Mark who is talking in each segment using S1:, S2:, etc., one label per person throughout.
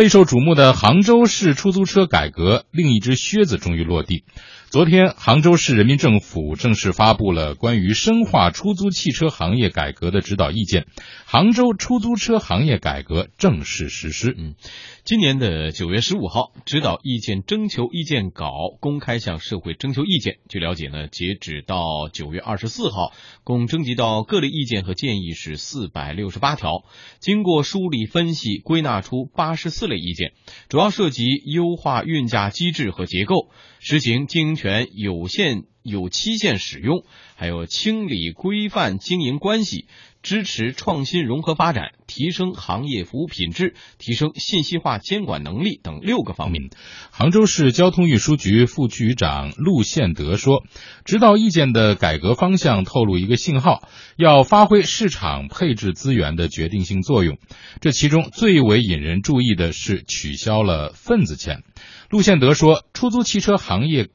S1: 备受瞩目的杭州市出租车改革，另一只靴子终于落地。昨天，杭州市人民政府正式发布了关于深化出租汽车行业改革的指导意见，杭州出租车行业改革正式实施。
S2: 嗯，今年的九月十五号，指导意见征求意见稿公开向社会征求意见。据了解呢，截止到九月二十四号，共征集到各类意见和建议是四百六十八条，经过梳理分析，归纳出八十四类意见，主要涉及优化运价机制和结构。实行经营权有限、有期限使用，还有清理规范经营关系，支持创新融合发展，提升行业服务品质，提升信息化监管能力等六个方面。
S1: 杭州市交通运输局副局长陆宪德说：“指导意见的改革方向透露一个信号，要发挥市场配置资源的决定性作用。这其中最为引人注意的是取消了份子钱。”陆宪德说：“出租汽车行业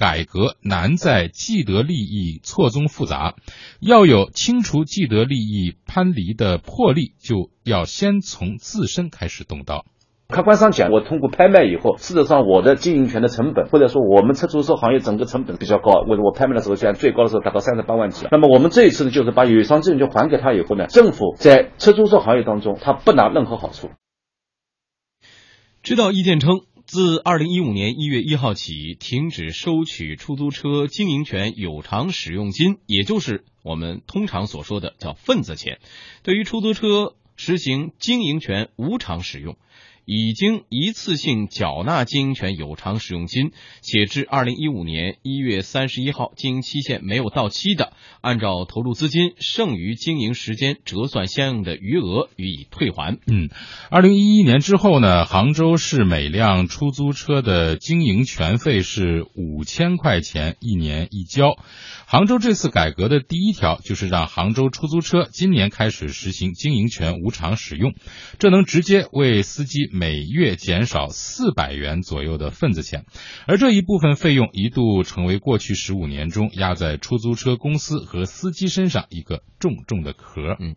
S1: 改革难在既得利益错综复杂，要有清除既得利益藩篱的魄力，就要先从自身开始动刀。
S3: 客观上讲，我通过拍卖以后，事实上我的经营权的成本，或者说我们出租车行业整个成本比较高。我我拍卖的时候，现在最高的时候达到三十八万起。那么我们这一次呢，就是把有偿资源就还给他以后呢，政府在出租车行业当中，他不拿任何好处。”
S2: 指导意见称。自二零一五年一月一号起，停止收取出租车经营权有偿使用金，也就是我们通常所说的叫份子钱。对于出租车实行经营权无偿使用。已经一次性缴纳经营权有偿使用金，且至二零一五年一月三十一号经营期限没有到期的，按照投入资金剩余经营时间折算相应的余额予以退还。
S1: 嗯，二零一一年之后呢，杭州市每辆出租车的经营权费是五千块钱一年一交。杭州这次改革的第一条就是让杭州出租车今年开始实行经营权无偿使用，这能直接为司机。每月减少四百元左右的份子钱，而这一部分费用一度成为过去十五年中压在出租车公司和司机身上一个重重的壳。
S2: 嗯，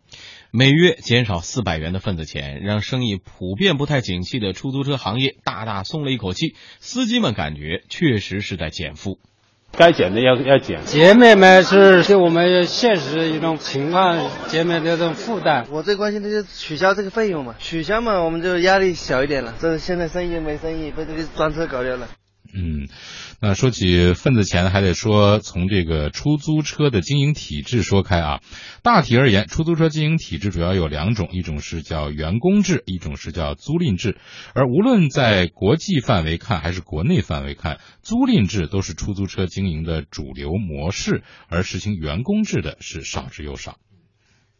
S2: 每月减少四百元的份子钱，让生意普遍不太景气的出租车行业大大松了一口气，司机们感觉确实是在减负。
S4: 该减的要要减，
S5: 减免嘛是对我们现实一种情况减免这种负担。
S6: 我最关心的就是取消这个费用嘛，取消嘛我们就压力小一点了。这现在生意没生意，被这个专车搞掉了。
S1: 嗯。那说起份子钱，还得说从这个出租车的经营体制说开啊。大体而言，出租车经营体制主要有两种，一种是叫员工制，一种是叫租赁制。而无论在国际范围看还是国内范围看，租赁制都是出租车经营的主流模式，而实行员工制的是少之又少。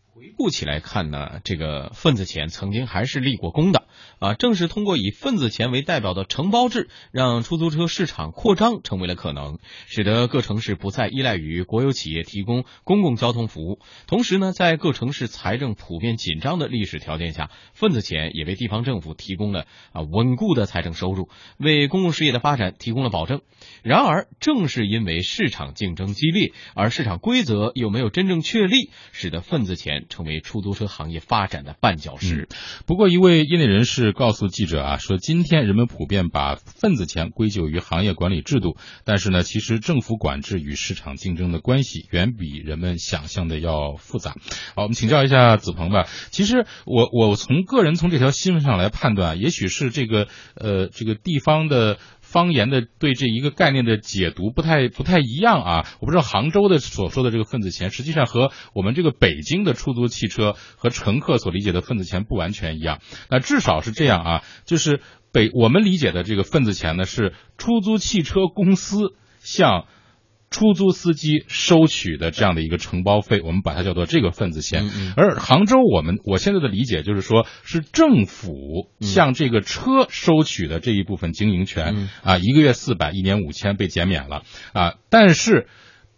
S2: 回顾起来看呢，这个份子钱曾经还是立过功的啊。正是通过以份子钱为代表的承包制，让出租车市场扩张成为了可能，使得各城市不再依赖于国有企业提供公共交通服务。同时呢，在各城市财政普遍紧张的历史条件下，份子钱也为地方政府提供了啊稳固的财政收入，为公共事业的发展提供了保证。然而，正是因为市场竞争激烈，而市场规则又没有真正确立，使得份子钱。成为出租车行业发展的绊脚石。
S1: 不过，一位业内人士告诉记者啊，说今天人们普遍把份子钱归咎于行业管理制度，但是呢，其实政府管制与市场竞争的关系远比人们想象的要复杂。好，我们请教一下子鹏吧。其实，我我从个人从这条新闻上来判断，也许是这个呃这个地方的。方言的对这一个概念的解读不太不太一样啊！我不知道杭州的所说的这个份子钱，实际上和我们这个北京的出租汽车和乘客所理解的份子钱不完全一样。那至少是这样啊，就是北我们理解的这个份子钱呢，是出租汽车公司向。出租司机收取的这样的一个承包费，我们把它叫做这个份子钱。而杭州，我们我现在的理解就是说，是政府向这个车收取的这一部分经营权啊，一个月四百，一年五千被减免了啊。但是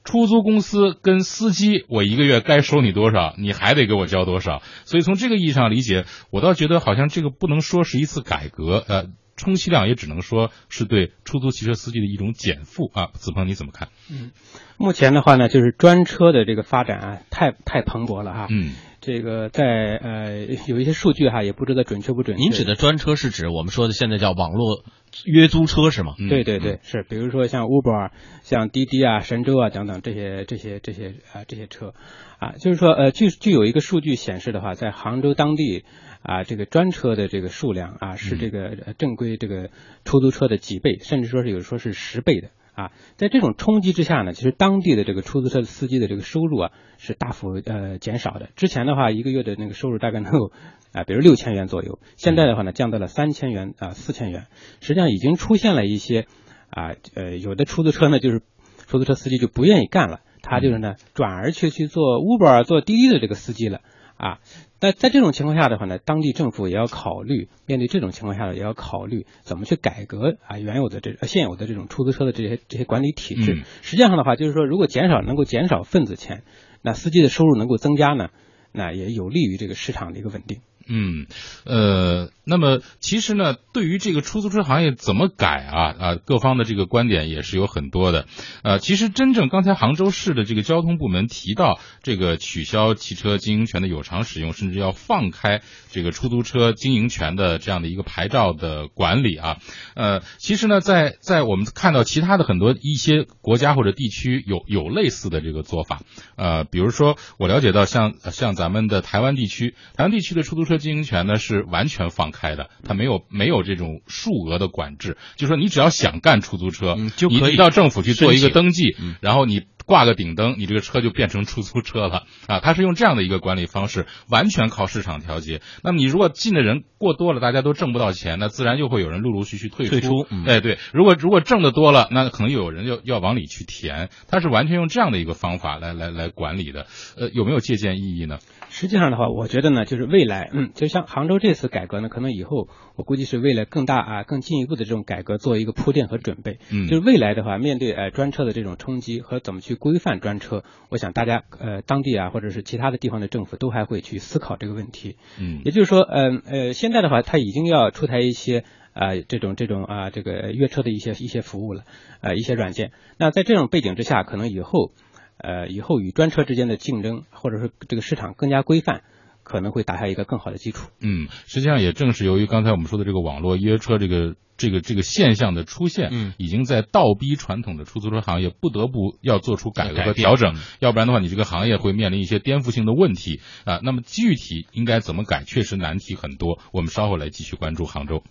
S1: 出租公司跟司机，我一个月该收你多少，你还得给我交多少。所以从这个意义上理解，我倒觉得好像这个不能说是一次改革，呃。充其量也只能说是对出租汽车司机的一种减负啊，子鹏你怎么看？
S7: 嗯，目前的话呢，就是专车的这个发展啊，太太蓬勃了哈。
S1: 嗯，
S7: 这个在呃有一些数据哈，也不知道准确不准确。
S2: 您指的专车是指我们说的现在叫网络约租车是吗？
S7: 对对对，是，比如说像 Uber、像滴滴啊、神州啊等等这些这些这些啊这些车，啊，就是说呃，据据有一个数据显示的话，在杭州当地啊，这个专车的这个数量啊是这个正规这个出租车的几倍，甚至说是有说是十倍的。啊，在这种冲击之下呢，其实当地的这个出租车司机的这个收入啊是大幅呃减少的。之前的话，一个月的那个收入大概能够啊，比如六千元左右，现在的话呢，降到了三千元啊四千元。实际上已经出现了一些啊呃，有的出租车呢，就是出租车司机就不愿意干了，他就是呢转而去去做 Uber、做滴滴的这个司机了啊。那在这种情况下的话呢，当地政府也要考虑，面对这种情况下，也要考虑怎么去改革啊原有的这现有的这种出租车的这些这些管理体制。实际上的话，就是说，如果减少能够减少份子钱，那司机的收入能够增加呢，那也有利于这个市场的一个稳定。
S1: 嗯，呃，那么其实呢，对于这个出租车行业怎么改啊啊，各方的这个观点也是有很多的。呃，其实真正刚才杭州市的这个交通部门提到这个取消汽车经营权的有偿使用，甚至要放开这个出租车经营权的这样的一个牌照的管理啊。呃，其实呢，在在我们看到其他的很多一些国家或者地区有有类似的这个做法。呃，比如说我了解到像像咱们的台湾地区，台湾地区的出租车。经营权呢是完全放开的，它没有没有这种数额的管制，就是说你只要想干出租车，
S2: 就可以
S1: 到政府去做一个登记，然后你。挂个顶灯，你这个车就变成出租车了啊！它是用这样的一个管理方式，完全靠市场调节。那么你如果进的人过多了，大家都挣不到钱，那自然就会有人陆陆续续退
S2: 出。退
S1: 出，哎对，如果如果挣的多了，那可能又有人要要往里去填。它是完全用这样的一个方法来来来管理的。呃，有没有借鉴意义呢？
S7: 实际上的话，我觉得呢，就是未来，嗯，就像杭州这次改革呢，可能以后我估计是为了更大啊、更进一步的这种改革做一个铺垫和准备。
S1: 嗯，
S7: 就是未来的话，面对呃专车的这种冲击和怎么去规范专车。我想大家呃当地啊或者是其他的地方的政府都还会去思考这个问题，
S1: 嗯，
S7: 也就是说，嗯呃现在的话，它已经要出台一些啊这种这种啊这个约车的一些一些服务了，呃一些软件。那在这种背景之下，可能以后呃以后与专车之间的竞争或者说这个市场更加规范。可能会打下一个更好的基础。
S1: 嗯，实际上也正是由于刚才我们说的这个网络约车这个这个这个现象的出现，
S2: 嗯，
S1: 已经在倒逼传统的出租车行业不得不要做出改革和调整，要不然的话，你这个行业会面临一些颠覆性的问题啊。那么具体应该怎么改，确实难题很多。我们稍后来继续关注杭州。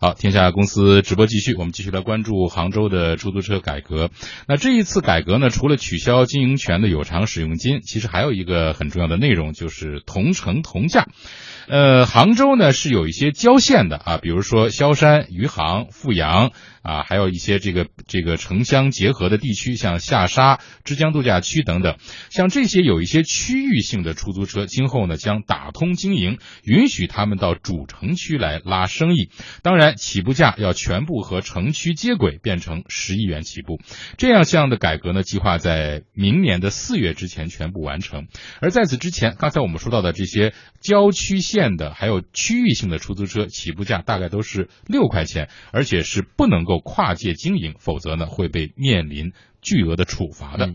S1: 好，天下公司直播继续，我们继续来关注杭州的出租车改革。那这一次改革呢，除了取消经营权的有偿使用金，其实还有一个很重要的内容，就是同城同价。呃，杭州呢是有一些郊县的啊，比如说萧山、余杭、富阳。啊，还有一些这个这个城乡结合的地区，像下沙、枝江度假区等等，像这些有一些区域性的出租车，今后呢将打通经营，允许他们到主城区来拉生意。当然，起步价要全部和城区接轨，变成十亿元起步。这样项的改革呢，计划在明年的四月之前全部完成。而在此之前，刚才我们说到的这些郊区县的，还有区域性的出租车，起步价大概都是六块钱，而且是不能够。跨界经营，否则呢会被面临巨额的处罚的。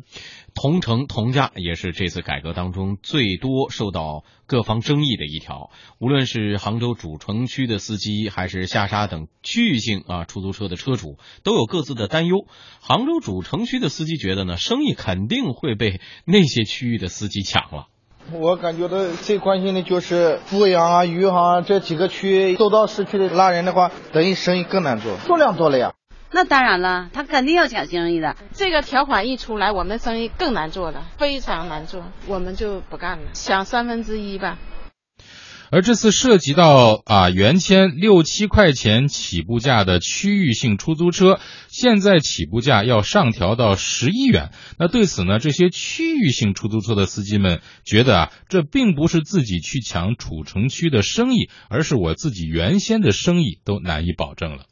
S2: 同城同价也是这次改革当中最多受到各方争议的一条。无论是杭州主城区的司机，还是下沙等区域性啊出租车的车主，都有各自的担忧。杭州主城区的司机觉得呢，生意肯定会被那些区域的司机抢了。
S8: 我感觉到最关心的就是富阳啊、余杭啊这几个区，都到市区里拉人的话，等于生意更难做，数量多了呀。
S9: 那当然了，他肯定要抢生意的。
S10: 这个条款一出来，我们的生意更难做了，非常难做，我们就不干了，抢三分之一吧。
S1: 而这次涉及到啊原先六七块钱起步价的区域性出租车，现在起步价要上调到十一元。那对此呢，这些区域性出租车的司机们觉得啊，这并不是自己去抢主城区的生意，而是我自己原先的生意都难以保证了。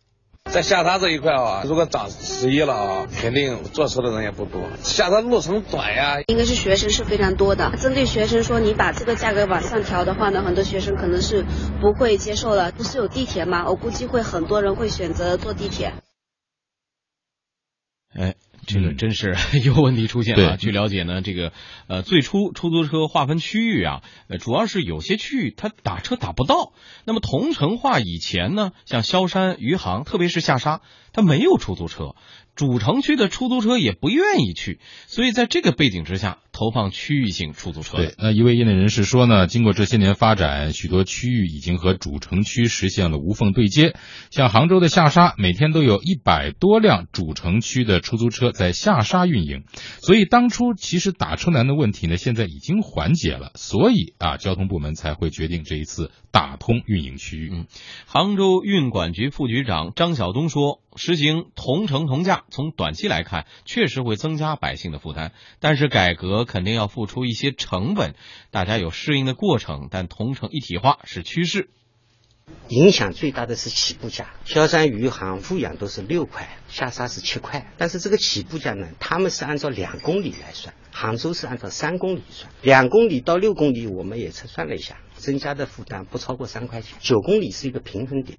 S11: 在下沙这一块啊，如果涨十一了啊，肯定坐车的人也不多。下沙路程短呀，
S12: 应该是学生是非常多的。针对学生说你把这个价格往上调的话呢，很多学生可能是不会接受了。不是有地铁吗？我估计会很多人会选择坐地铁。
S2: 哎。这个真是 有问题出现了。据了解呢，这个呃，最初出租车划分区域啊，呃，主要是有些区域它打车打不到。那么同城化以前呢，像萧山、余杭，特别是下沙，它没有出租车。主城区的出租车也不愿意去，所以在这个背景之下，投放区域性出租车。
S1: 对，那一位业内人士说呢，经过这些年发展，许多区域已经和主城区实现了无缝对接。像杭州的下沙，每天都有一百多辆主城区的出租车在下沙运营，所以当初其实打车难的问题呢，现在已经缓解了。所以啊，交通部门才会决定这一次打通运营区域。
S2: 嗯，杭州运管局副局长张晓东说。实行同城同价，从短期来看，确实会增加百姓的负担。但是改革肯定要付出一些成本，大家有适应的过程。但同城一体化是趋势。
S13: 影响最大的是起步价，萧山、余杭、富阳都是六块，下沙是七块。但是这个起步价呢，他们是按照两公里来算，杭州是按照三公里算。两公里到六公里，我们也测算了一下，增加的负担不超过三块钱。九公里是一个平衡点。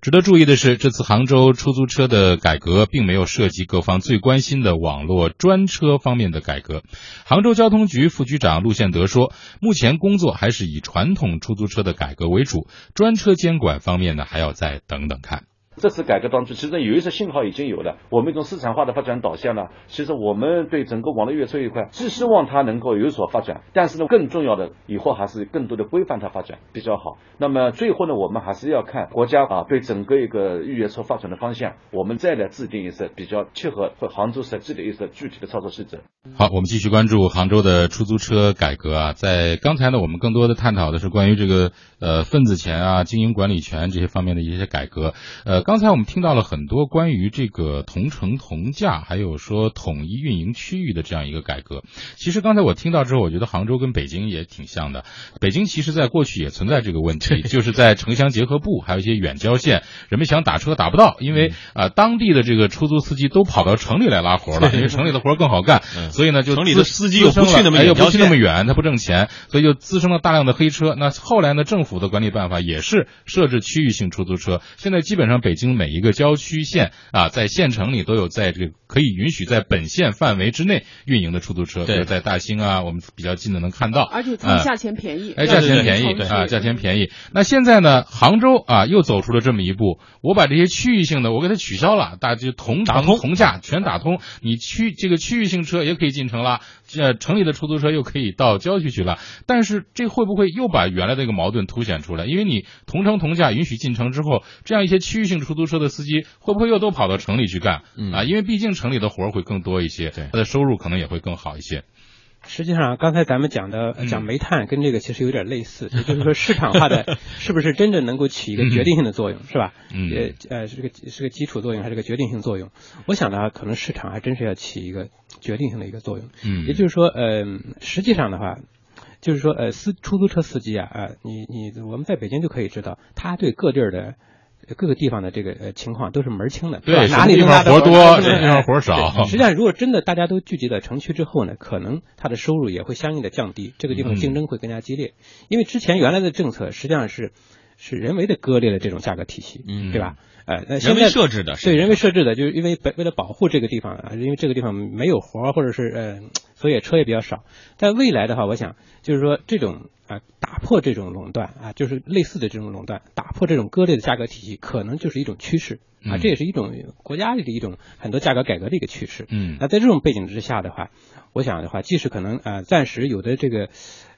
S1: 值得注意的是，这次杭州出租车的改革并没有涉及各方最关心的网络专车方面的改革。杭州交通局副局长陆宪德说，目前工作还是以传统出租车的改革为主，专车监管方面呢，还要再等等看。
S3: 这次改革当中，其实有一些信号已经有了。我们一种市场化的发展导向呢，其实我们对整个网络约车一块，既希望它能够有所发展，但是呢，更重要的以后还是更多的规范它发展比较好。那么最后呢，我们还是要看国家啊对整个一个预约车发展的方向，我们再来制定一些比较切合和杭州实际的一些具体的操作细则。
S1: 好，我们继续关注杭州的出租车改革啊。在刚才呢，我们更多的探讨的是关于这个呃份子钱啊、经营管理权这些方面的一些改革，呃。刚才我们听到了很多关于这个同城同价，还有说统一运营区域的这样一个改革。其实刚才我听到之后，我觉得杭州跟北京也挺像的。北京其实在过去也存在这个问题，就是在城乡结合部还有一些远郊县，人们想打车打不到，因为啊当地的这个出租司机都跑到城里来拉活了，因为城里的活更好干，所以呢就
S2: 城里的司机又不去那么远，
S1: 又不去那么远，他不挣钱，所以就滋生了大量的黑车。那后来呢，政府的管理办法也是设置区域性出租车，现在基本上北。京每一个郊区县啊，在县城里都有在这个可以允许在本县范围之内运营的出租车，比如在大兴啊，我们比较近的能看到，
S14: 而且它价钱便宜，
S1: 哎，价钱便宜啊，价钱便宜。那现在呢，杭州啊又走出了这么一步，我把这些区域性的我给它取消了，大家就同城同价全打通，你区这个区域性车也可以进城了。这城里的出租车又可以到郊区去了，但是这会不会又把原来的一个矛盾凸显出来？因为你同城同价允许进城之后，这样一些区域性出租车的司机会不会又都跑到城里去干？啊，因为毕竟城里的活儿会更多一些，对他的收入可能也会更好一些。
S7: 实际上，刚才咱们讲的讲煤炭跟这个其实有点类似，也 就是说市场化的 是不是真正能够起一个决定性的作用，是吧？
S1: 嗯，
S7: 也呃是个是个基础作用还是个决定性作用？我想呢，可能市场还真是要起一个决定性的一个作用。
S1: 嗯，
S7: 也就是说，呃，实际上的话，就是说，呃，司出租车司机啊，啊，你你我们在北京就可以知道，他对各地儿的。各个地方的这个呃情况都是门儿清的，
S1: 对，
S7: 哪里
S1: 地方活多，哪地方活少。
S7: 实际上，如果真的大家都聚集在城区之后呢，可能它的收入也会相应的降低，这个地方竞争会更加激烈。因为之前原来的政策实际上是是人为的割裂了这种价格体系，
S2: 嗯，
S7: 对吧？呃，那
S2: 人为设置的，
S7: 对，人为设置的，就是因为为了保护这个地方啊，因为这个地方没有活或者是呃，所以车也比较少。但未来的话，我想就是说这种。啊，打破这种垄断啊，就是类似的这种垄断，打破这种割裂的价格体系，可能就是一种趋势啊，这也是一种国家的一种很多价格改革的一个趋势。
S1: 嗯，
S7: 那在这种背景之下的话，我想的话，即使可能啊，暂时有的这个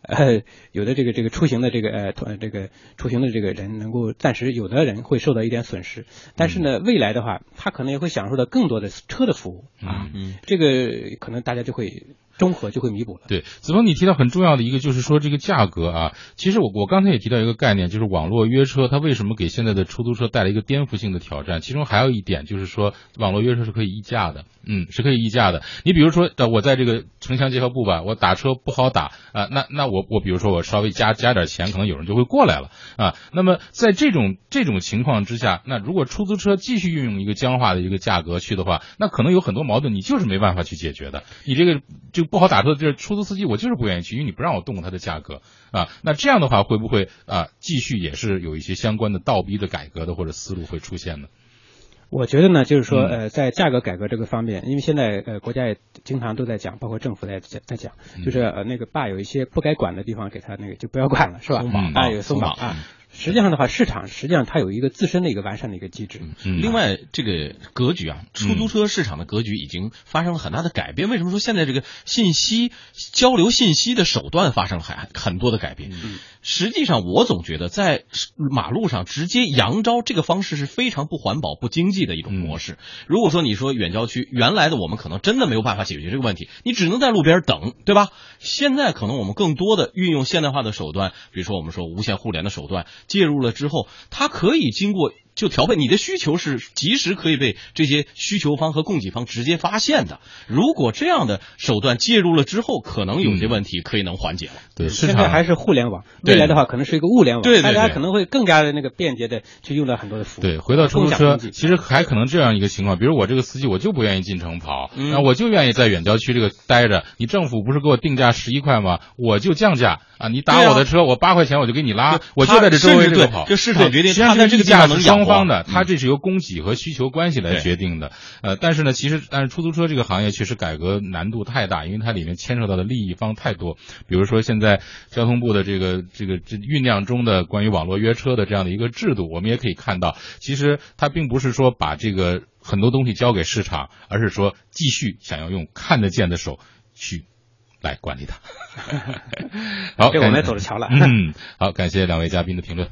S7: 呃，有的这个这个出行的这个呃，这个出行的这个人能够暂时有的人会受到一点损失，但是呢，未来的话，他可能也会享受到更多的车的服务啊，
S1: 嗯，
S7: 这个可能大家就会。综合就会弥补了。
S1: 对，子峰，你提到很重要的一个就是说这个价格啊，其实我我刚才也提到一个概念，就是网络约车，它为什么给现在的出租车带来一个颠覆性的挑战？其中还有一点就是说，网络约车是可以议价的，嗯，是可以议价的。你比如说，我在这个城乡结合部吧，我打车不好打啊，那那我我比如说我稍微加加点钱，可能有人就会过来了啊。那么在这种这种情况之下，那如果出租车继续运用一个僵化的一个价格去的话，那可能有很多矛盾，你就是没办法去解决的。你这个就。不好打车的这出租司机，我就是不愿意去，因为你不让我动它的价格啊。那这样的话，会不会啊继续也是有一些相关的倒逼的改革的或者思路会出现呢？
S7: 我觉得呢，就是说，
S1: 嗯
S7: 呃，在价格改革这个方面，因为现在呃国家也经常都在讲，包括政府在在在讲，
S1: 嗯
S7: 就是呃那个坝有一些不该管的地方，给他那个就不要管了，是吧？
S2: 松绑
S7: 啊，
S2: 啊
S7: 有松绑啊。实际上的话，市场实际上它有一个自身的一个完善的一个机制。
S1: 嗯
S2: 另外，这个格局啊，出租车市场的格局已经发生了很大的改变。为什么说现在这个信息交流信息的手段发生了很很多的改变？实际上，我总觉得在马路上直接扬招这个方式是非常不环保、不经济的一种模式。如果说你说远郊区原来的我们可能真的没有办法解决这个问题，你只能在路边等，对吧？现在可能我们更多的运用现代化的手段，比如说我们说无线互联的手段介入了之后，它可以经过。就调配你的需求是及时可以被这些需求方和供给方直接发现的。如果这样的手段介入了之后，可能有些问题可以能缓解了。
S1: 对，市
S7: 现在还是互联网，未来的话可能是一个物联网，
S2: 对对对
S7: 大家可能会更加的那个便捷的去用到很多的服务。
S1: 对，回到出租车，其实还可能这样一个情况，比如我这个司机我就不愿意进城跑，
S2: 嗯
S1: 那我就愿意在远郊区这个待着。你政府不是给我定价十一块吗？我就降价啊！你打我的车，我八块钱我就给你拉，我就在这周围这个跑。
S2: 市场决定
S1: 对实际上
S2: 他在这个
S1: 价
S2: 能养活
S1: 双方的，它
S2: 嗯
S1: 这是由供给和需求关系来决定的。呃，但是呢，其实但是出租车这个行业确实改革难度太大，因为它里面牵涉到的利益方太多。比如说现在交通部的这个这个这酝酿中的关于网络约车的这样的一个制度，我们也可以看到，其实它并不是说把这个很多东西交给市场，而是说继续想要用看得见的手去来管理它。好，
S7: 这我们也走着瞧了
S1: 嗯，好，感谢两位嘉宾的评论。